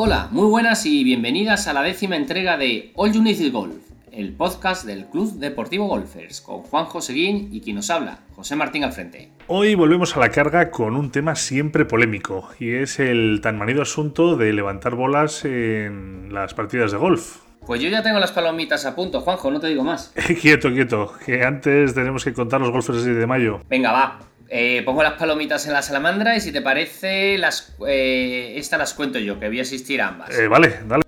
Hola, muy buenas y bienvenidas a la décima entrega de All You Need Golf, el podcast del Club Deportivo Golfers, con Juan Joseguín y quien nos habla, José Martín al frente. Hoy volvemos a la carga con un tema siempre polémico, y es el tan manido asunto de levantar bolas en las partidas de golf. Pues yo ya tengo las palomitas a punto, Juanjo, no te digo más. quieto, quieto, que antes tenemos que contar los golfers de mayo. Venga, va, eh, pongo las palomitas en la salamandra y si te parece, las, eh, estas las cuento yo, que voy a asistir a ambas. Eh, vale, dale.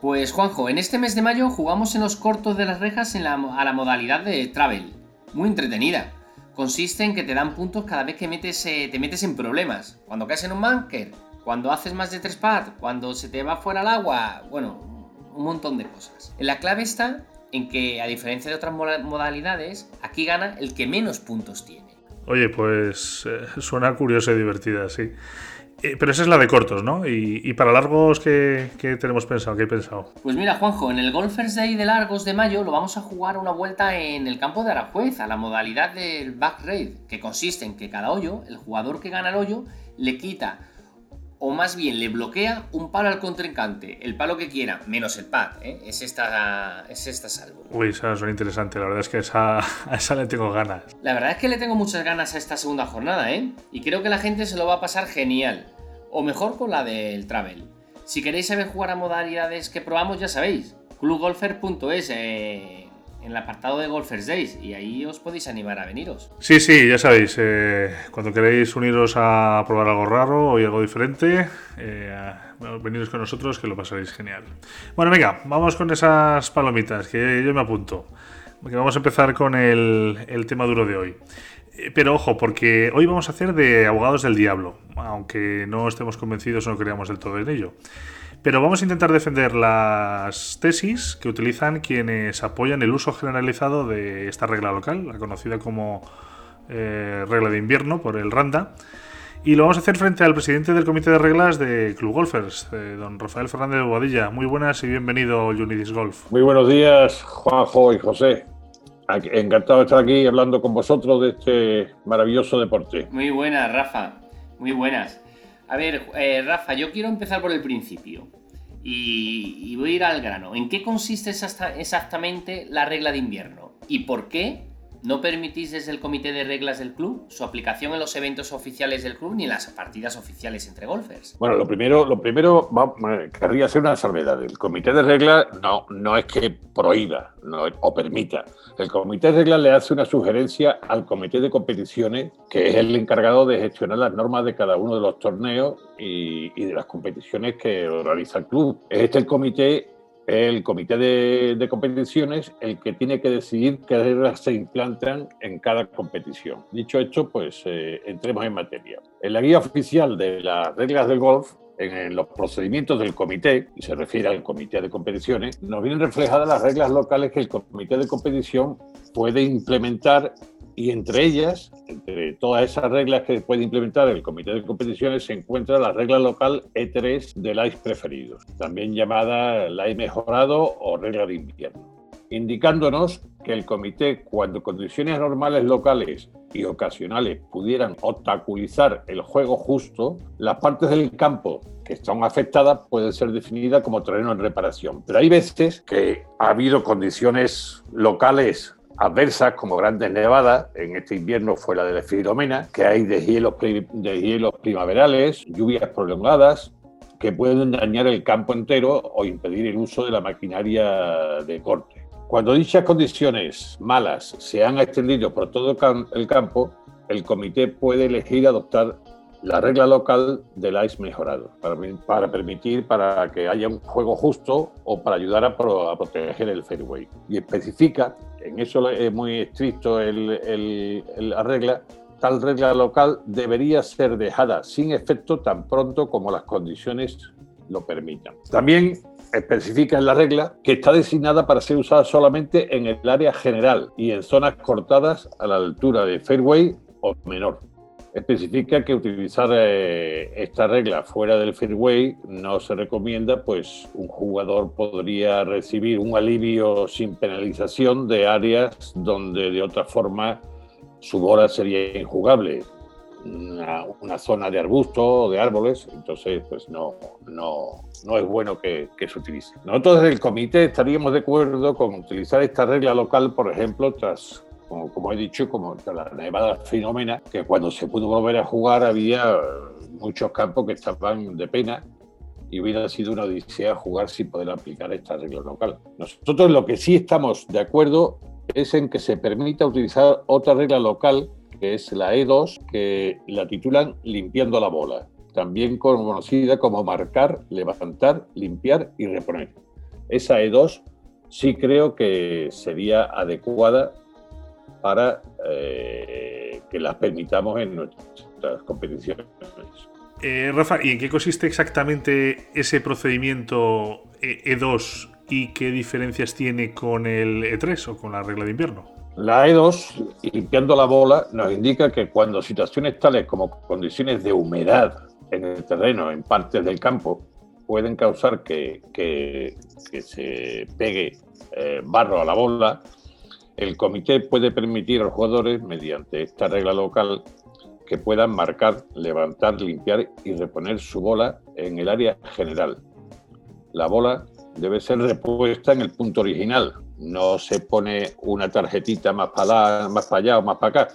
Pues Juanjo, en este mes de mayo jugamos en los cortos de las rejas a la modalidad de travel. Muy entretenida. Consiste en que te dan puntos cada vez que metes, te metes en problemas. Cuando caes en un bunker, cuando haces más de tres pads, cuando se te va fuera el agua, bueno, un montón de cosas. La clave está en que, a diferencia de otras modalidades, aquí gana el que menos puntos tiene. Oye, pues eh, suena curiosa y divertida, sí. Eh, pero esa es la de cortos, ¿no? Y, para largos, ¿qué, tenemos pensado? ¿Qué he pensado? Pues mira, Juanjo, en el Golfers Day de largos de mayo lo vamos a jugar una vuelta en el campo de Aranjuez, a la modalidad del back raid, que consiste en que cada hoyo, el jugador que gana el hoyo, le quita o más bien le bloquea un palo al contrincante, el palo que quiera, menos el pad, ¿eh? es, esta, es esta salvo. Uy, esa suena interesante, la verdad es que esa, a esa le tengo ganas. La verdad es que le tengo muchas ganas a esta segunda jornada, ¿eh? Y creo que la gente se lo va a pasar genial, o mejor con la del Travel. Si queréis saber jugar a modalidades que probamos, ya sabéis, clubgolfer.es, eh, en el apartado de Golfers Days y ahí os podéis animar a veniros. Sí, sí, ya sabéis, eh, cuando queréis uniros a probar algo raro o algo diferente, eh, veniros con nosotros que lo pasaréis genial. Bueno, venga, vamos con esas palomitas que yo me apunto. Vamos a empezar con el, el tema duro de hoy. Eh, pero ojo, porque hoy vamos a hacer de abogados del diablo, aunque no estemos convencidos o no creamos del todo en ello. Pero vamos a intentar defender las tesis que utilizan quienes apoyan el uso generalizado de esta regla local, la conocida como eh, regla de invierno por el RANDA. Y lo vamos a hacer frente al presidente del comité de reglas de Club Golfers, eh, don Rafael Fernández de Boadilla. Muy buenas y bienvenido a Unidis Golf. Muy buenos días, Juanjo y José. Encantado de estar aquí hablando con vosotros de este maravilloso deporte. Muy buenas, Rafa. Muy buenas. A ver, eh, Rafa, yo quiero empezar por el principio. Y, voy a ir al grano. ¿En qué consiste exactamente la regla de invierno? ¿Y por qué no permitís desde el comité de reglas del club su aplicación en los eventos oficiales del club ni en las partidas oficiales entre golfers? Bueno, lo primero, lo primero querría hacer una salvedad. El comité de reglas no, no es que prohíba o permita. El comité de reglas le hace una sugerencia al comité de competiciones, que es el encargado de gestionar las normas de cada uno de los torneos y, y de las competiciones que organiza el club. Es este el comité el comité de, competiciones el que tiene que decidir qué reglas se implantan en cada competición. Dicho esto, pues eh, entremos en materia. En la guía oficial de las reglas del golf, en los procedimientos del comité, y se refiere al comité de competiciones, nos vienen reflejadas las reglas locales que el comité de competición puede implementar y entre ellas, entre todas esas reglas que puede implementar el Comité de Competiciones, se encuentra la regla local E3 del ICE preferido, también llamada la mejorado o regla de invierno, indicándonos que el comité, cuando condiciones normales locales y ocasionales pudieran obstaculizar el juego justo, las partes del campo que están afectadas pueden ser definidas como terreno en reparación. Pero hay veces que ha habido condiciones locales adversas como grandes nevadas, en este invierno fue la de la Filomena, que hay de hielos, de hielos primaverales, lluvias prolongadas, que pueden dañar el campo entero o impedir el uso de la maquinaria de corte. Cuando dichas condiciones malas se han extendido por todo el campo, el comité puede elegir adoptar la regla local del ICE mejorado para, para, permitir para que haya un juego justo o para ayudar a, proteger el fairway. Y especifica, en eso es muy estricto el, la regla, tal regla local debería ser dejada sin efecto tan pronto como las condiciones lo permitan. También especifica en la regla que está designada para ser usada solamente en el área general y en zonas cortadas a la altura del fairway o menor especifica que utilizar eh, esta regla fuera del fairway no se recomienda, pues un jugador podría recibir un alivio sin penalización de áreas donde de otra forma su bola sería injugable. una, zona de arbusto o de árboles, entonces pues no, no, no es bueno que, se utilice. Nosotros desde el comité estaríamos de acuerdo con utilizar esta regla local, por ejemplo, tras como, como, he dicho, como la nevada fenómena, que cuando se pudo volver a jugar había muchos campos que estaban de pena y hubiera sido una odisea jugar sin poder aplicar esta regla local. Nosotros lo que sí estamos de acuerdo es en que se permita utilizar otra regla local, que es la E2, que la titulan limpiando la bola, también conocida como marcar, levantar, limpiar y reponer. Esa E2 sí creo que sería adecuada para eh, que las permitamos en nuestras competiciones. Eh, Rafa, ¿y en qué consiste exactamente ese procedimiento E2 y qué diferencias tiene con el E3 o con la regla de invierno? La E2, limpiando la bola, nos indica que cuando situaciones tales como condiciones de humedad en el terreno, en partes del campo, pueden causar que, se pegue eh, barro a la bola, el comité puede permitir a los jugadores, mediante esta regla local, que puedan marcar, levantar, limpiar y reponer su bola en el área general. La bola debe ser repuesta en el punto original. No se pone una tarjetita más para, más allá o más para acá.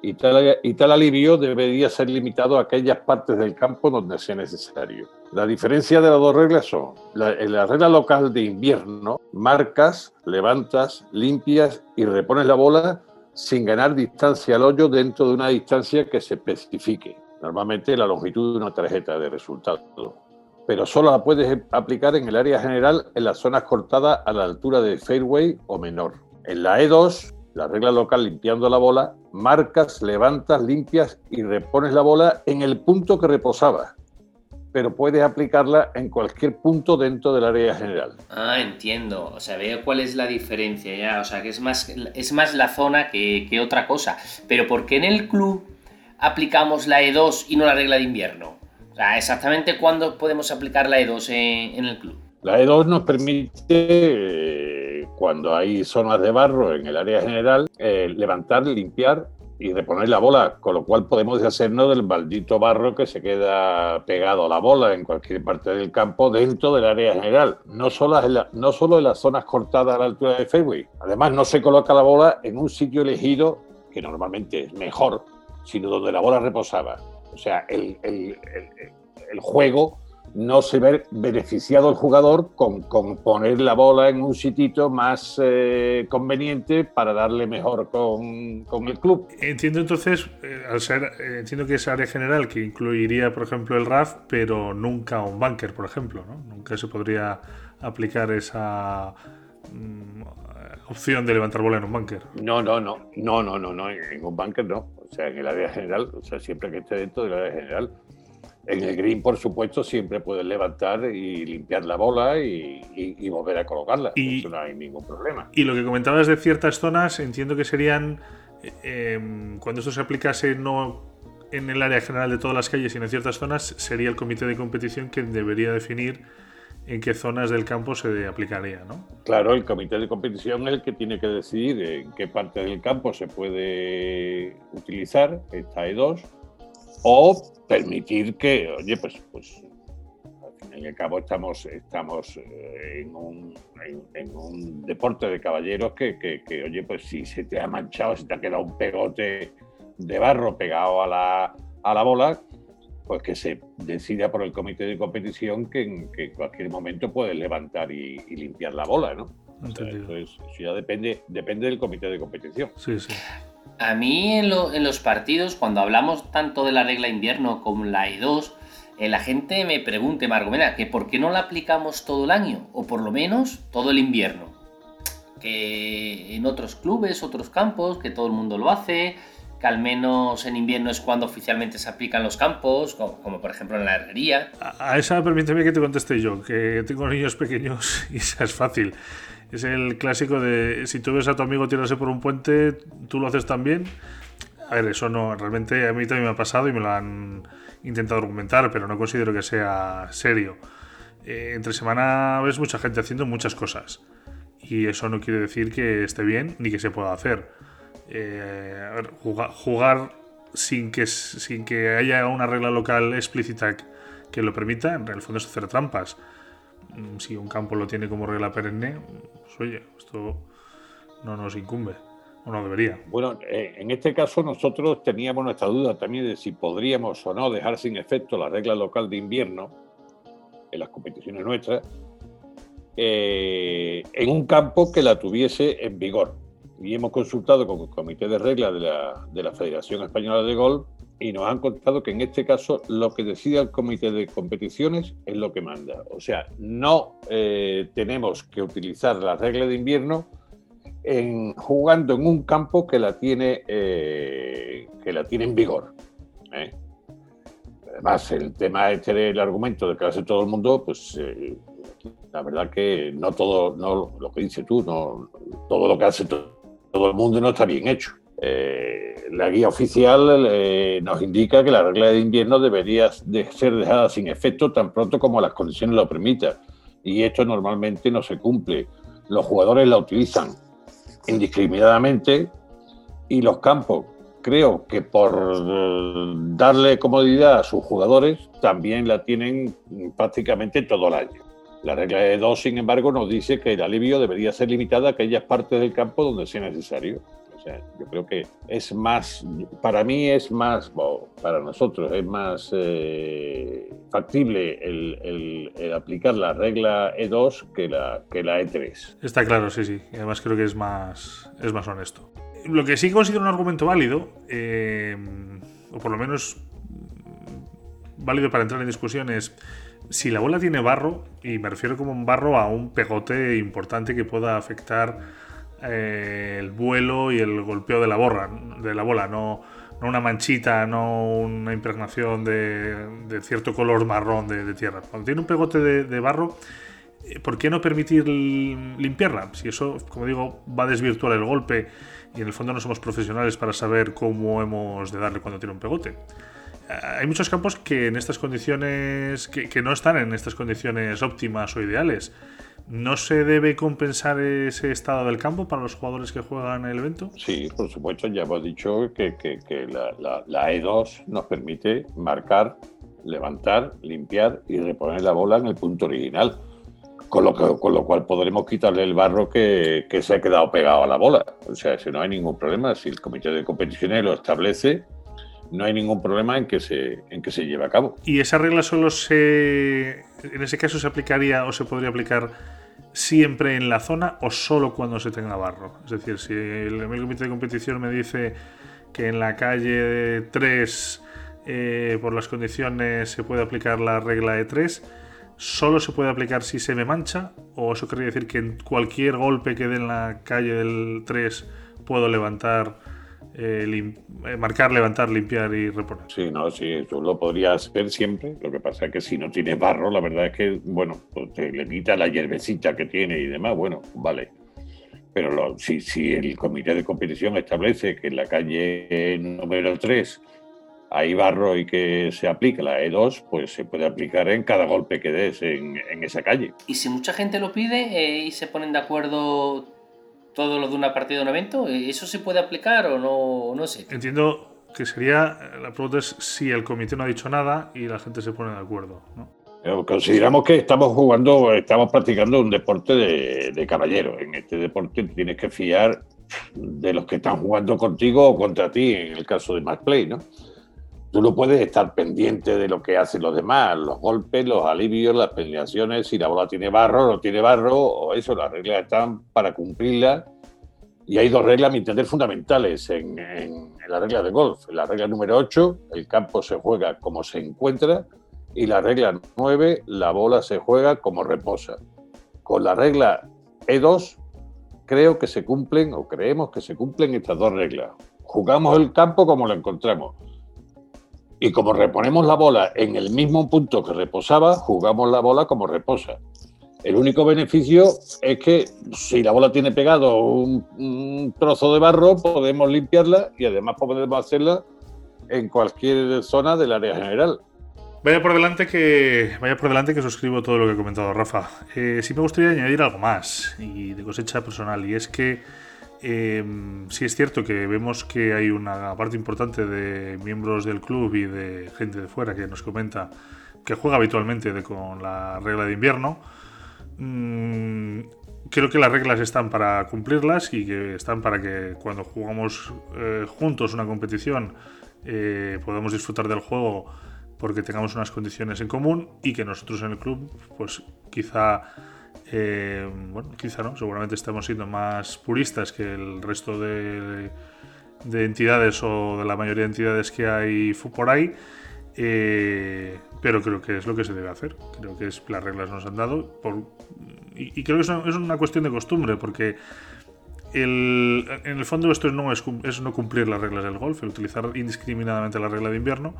Y tal alivio debería ser limitado a aquellas partes del campo donde sea necesario. La diferencia de las dos reglas son, en la regla local de invierno, marcas, levantas, limpias y repones la bola sin ganar distancia al hoyo dentro de una distancia que se especifique. Normalmente la longitud de una tarjeta de resultado pero solo la puedes aplicar en el área general en las zonas cortadas a la altura de fairway o menor. En la E2, la regla local limpiando la bola, marcas, levantas, limpias y repones la bola en el punto que reposaba, pero puedes aplicarla en cualquier punto dentro del área general. Ah, entiendo. O sea, veo cuál es la diferencia ya. O sea, que es más, es más la zona que, que otra cosa. Pero ¿por qué en el club aplicamos la E2 y no la regla de invierno? exactamente cuándo podemos aplicar la E2 en, el club. La E2 nos permite, eh, cuando hay zonas de barro en el área general, eh, levantar, limpiar y reponer la bola, con lo cual podemos deshacernos del maldito barro que se queda pegado a la bola en cualquier parte del campo dentro del área general, no solo en, no solo las zonas cortadas a la altura del fairway. Además, no se coloca la bola en un sitio elegido, que normalmente es mejor, sino donde la bola reposaba. O sea, el, juego no se ve beneficiado el jugador con, poner la bola en un sitito más eh, conveniente para darle mejor con, el club. Entiendo entonces, eh, al ser, eh, entiendo que es área general que incluiría, por ejemplo, el RAF, pero nunca un bunker, por ejemplo, ¿no? Nunca se podría aplicar esa mm, opción de levantar bola en un bunker. No, no, no, no, no, no, no, en un bunker no. O sea, en el área general, o sea, siempre que esté dentro del área general. En el green, por supuesto, siempre puedes levantar y limpiar la bola y, volver a colocarla. Y, Eso no hay ningún problema. Y lo que comentabas de ciertas zonas, entiendo que serían, eh, cuando esto se aplicase no en el área general de todas las calles, sino en ciertas zonas, sería el comité de competición quien debería definir en qué zonas del campo se aplicaría, ¿no? Claro, el comité de competición es el que tiene que decidir en qué parte del campo se puede utilizar esta E2 o permitir que, oye, pues, pues al fin y al cabo estamos, estamos eh, en, un, en, un deporte de caballeros que, que, oye, pues si se te ha manchado, si te ha quedado un pegote de barro pegado a la, a la bola, pues que se decida por el comité de competición que en, cualquier momento puedes levantar y, limpiar la bola, ¿no? Entonces, eso ya depende, depende del comité de competición. Sí, sí. A mí en, los partidos, cuando hablamos tanto de la regla invierno como la E2, eh, la gente me pregunta, Marco, mira, que por qué no la aplicamos todo el año, o por lo menos todo el invierno. Que en otros clubes, otros campos, que todo el mundo lo hace, que al menos en invierno es cuando oficialmente se aplican los campos, como, por ejemplo en la herrería. A, esa permíteme que te conteste yo, que tengo niños pequeños y esa es fácil. Es el clásico de si tú ves a tu amigo tirarse por un puente, tú lo haces también. A ver, eso no, realmente a mí también me ha pasado y me lo han intentado argumentar, pero no considero que sea serio. Eh, entre semana ves mucha gente haciendo muchas cosas y eso no quiere decir que esté bien ni que se pueda hacer. Eh, jugar, sin que, sin que haya una regla local explícita que lo permita, en el fondo es hacer trampas. Mm, si un campo lo tiene como regla perenne, pues oye, esto no nos incumbe, o no debería. Bueno, eh, en este caso nosotros teníamos nuestra duda también de si podríamos o no dejar sin efecto la regla local de invierno en las competiciones nuestras, eh, en un campo que la tuviese en vigor. Y hemos consultado con el comité de reglas de la, de la Federación Española de Golf y nos han contado que en este caso lo que decide el comité de competiciones es lo que manda. O sea, no eh, tenemos que utilizar la regla de invierno en, jugando en un campo que la tiene, eh, que la tiene en vigor. ¿eh? Además, el tema este del argumento de que hace todo el mundo, pues la verdad que no todo, no lo que dices tú, no todo lo que hace todo el mundo no está bien hecho. Eh, la guía oficial eh, nos indica que la regla de invierno debería de ser dejada sin efecto tan pronto como las condiciones lo permitan. Y esto normalmente no se cumple. Los jugadores la utilizan indiscriminadamente y los campos, creo que por eh, darle comodidad a sus jugadores, también la tienen prácticamente todo el año. La regla de dos, sin embargo, nos dice que el alivio debería ser limitado a aquellas partes del campo donde sea necesario yo creo que es más, para mí es más, para nosotros es más eh, factible el, aplicar la regla E2 que la, que la E3. Está claro, sí, sí. Además creo que es más, es más honesto. Lo que sí considero un argumento válido, eh, o por lo menos válido para entrar en discusión, es si la bola tiene barro, y me refiero como un barro a un pegote importante que pueda afectar eh, el vuelo y el golpeo de la, borra, de la bola, no, no una manchita, no una impregnación de, cierto color marrón de, tierra. Cuando tiene un pegote de, barro, eh, ¿por qué no permitir limpiarla? Si eso, como digo, va a desvirtuar el golpe y en el fondo no somos profesionales para saber cómo hemos de darle cuando tiene un pegote. Eh, hay muchos campos que en estas condiciones, que no están en estas condiciones óptimas o ideales. ¿No se debe compensar ese estado del campo para los jugadores que juegan el evento? Sí, por supuesto, ya hemos dicho que, la, E2 nos permite marcar, levantar, limpiar y reponer la bola en el punto original. Con lo, con lo cual podremos quitarle el barro que, se ha quedado pegado a la bola. O sea, si no hay ningún problema, si el comité de competiciones lo establece, no hay ningún problema en que se, en que se lleve a cabo. ¿Y esa regla solo se. en ese caso se aplicaría o se podría aplicar siempre en la zona o solo cuando se tenga barro? Es decir, si el, comité de competición me dice que en la calle 3, eh, por las condiciones, se puede aplicar la regla de 3, ¿solo se puede aplicar si se me mancha? ¿O eso querría decir que en cualquier golpe que dé en la calle del 3 puedo levantar? Eh, eh, marcar, levantar, limpiar y reponer. Sí, no, sí, eso lo podrías hacer siempre. Lo que pasa es que si no tienes barro, la verdad es que, bueno, pues te le quita la hierbecita que tiene y demás, bueno, vale. Pero si, si el comité de competición establece que en la calle número 3 hay barro y que se aplica la E2, pues se puede aplicar en cada golpe que des en, esa calle. Y si mucha gente lo pide eh, y se ponen de acuerdo todo lo de una partida de un evento? ¿Eso se puede aplicar o no, no sé? Entiendo que sería, la pregunta es si el comité no ha dicho nada y la gente se pone de acuerdo, Consideramos que estamos jugando, estamos practicando un deporte de, de caballero. En este deporte tienes que fiar de los que están jugando contigo o contra ti, en el caso de Match Play, ¿no? Tú no puedes estar pendiente de lo que hacen los demás, los golpes, los alivios, las peleaciones, si la bola tiene barro, no tiene barro, o eso, las reglas están para cumplirlas. Y hay dos reglas, a mi entender, fundamentales en, la regla de golf. En la regla número 8, el campo se juega como se encuentra, y la regla 9, la bola se juega como reposa. Con la regla E2, creo que se cumplen, o creemos que se cumplen estas dos reglas. Jugamos el campo como lo encontramos y como reponemos la bola en el mismo punto que reposaba, jugamos la bola como reposa. El único beneficio es que si la bola tiene pegado un, trozo de barro, podemos limpiarla y además podemos hacerla en cualquier zona del área general. Vaya por delante que vaya por delante que suscribo todo lo que ha comentado Rafa. Eh, sí me gustaría añadir algo más y de cosecha personal y es que Eh, sí es cierto que vemos que hay una parte importante de miembros del club y de gente de fuera que nos comenta que juega habitualmente con la regla de invierno. Mm, creo que las reglas están para cumplirlas y que están para que cuando jugamos eh, juntos una competición eh, podamos disfrutar del juego porque tengamos unas condiciones en común y que nosotros en el club pues quizá eh, bueno, quizá no, seguramente estamos siendo más puristas que el resto de, entidades o de la mayoría de entidades que hay por ahí, eh, pero creo que es lo que se debe hacer. Creo que es, las reglas nos han dado y, creo que es una, cuestión de costumbre, porque en el fondo esto no es, es no cumplir las reglas del golf, el utilizar indiscriminadamente la regla de invierno.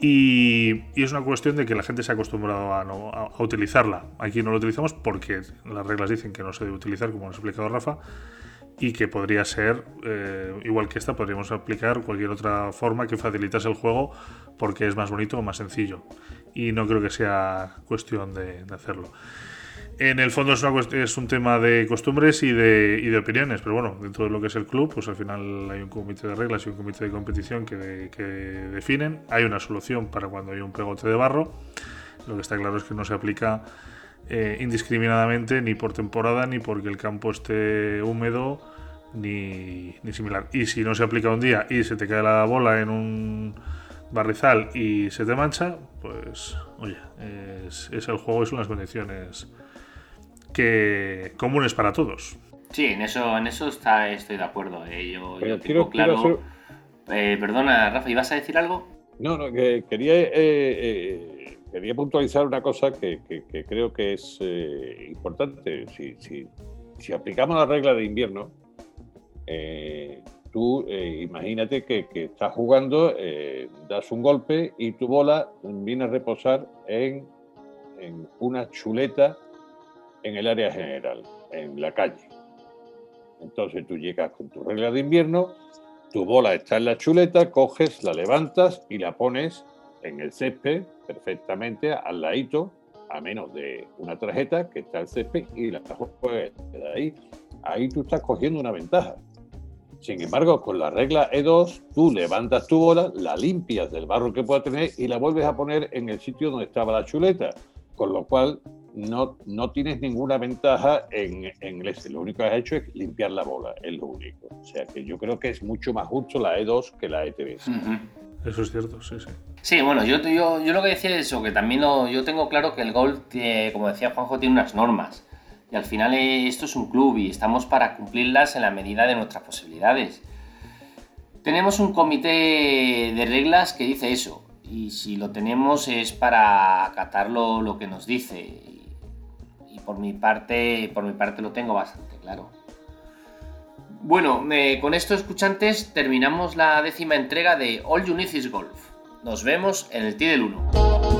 Y, es una cuestión de que la gente se ha acostumbrado a, utilizarla. Aquí no lo utilizamos porque las reglas dicen que no se debe utilizar, como nos ha explicado Rafa, y que podría ser, eh, igual que esta, podríamos aplicar cualquier otra forma que facilitase el juego porque es más bonito o más sencillo. Y no creo que sea cuestión de hacerlo. En el fondo es, es un tema de costumbres y de, opiniones, pero bueno, dentro de lo que es el club, pues al final hay un comité de reglas y un comité de competición que, definen. Hay una solución para cuando hay un pegote de barro. Lo que está claro es que no se aplica eh, indiscriminadamente ni por temporada ni porque el campo esté húmedo ni, ni, similar. Y si no se aplica un día y se te cae la bola en un barrizal y se te mancha, pues oye, es, es el juego y son las condiciones que comunes para todos. Sí, en eso, en eso está, estoy de acuerdo. Eh. Yo, quiero, claro. Eh, perdona, Rafa, ¿ibas a decir algo? No, no, que quería, eh, quería puntualizar una cosa que, creo que es importante. Si, si, si, aplicamos la regla de invierno, tú imagínate que, que, estás jugando, das un golpe y tu bola viene a reposar en, en una chuleta en el área general, en la calle. Entonces tú llegas con tu regla de invierno, tu bola está en la chuleta, coges, la levantas y la pones en el césped perfectamente al ladito, a menos de una tarjeta que está el césped y la juegas ahí. Ahí tú estás cogiendo una ventaja. Sin embargo, con la regla E2, tú levantas tu bola, la limpias del barro que pueda tener y la vuelves a poner en el sitio donde estaba la chuleta. Con lo cual, no, no tienes ninguna ventaja en, en este. Lo único que has hecho es limpiar la bola, es lo único. O sea que yo creo que es mucho más justo la E2 que la E3. Eso es cierto, sí, sí. Sí, bueno, yo, yo, yo lo que decía es eso, que también yo tengo claro que el golf, como decía Juanjo, tiene unas normas. Y al final eh, esto es un club y estamos para cumplirlas en la medida de nuestras posibilidades. Tenemos un comité de reglas que dice eso, y si lo tenemos es para acatar lo que nos dice por mi parte, por mi parte lo tengo bastante claro. Bueno, eh, con esto, escuchantes, terminamos la décima entrega de All You Golf. Nos vemos en el T del 1.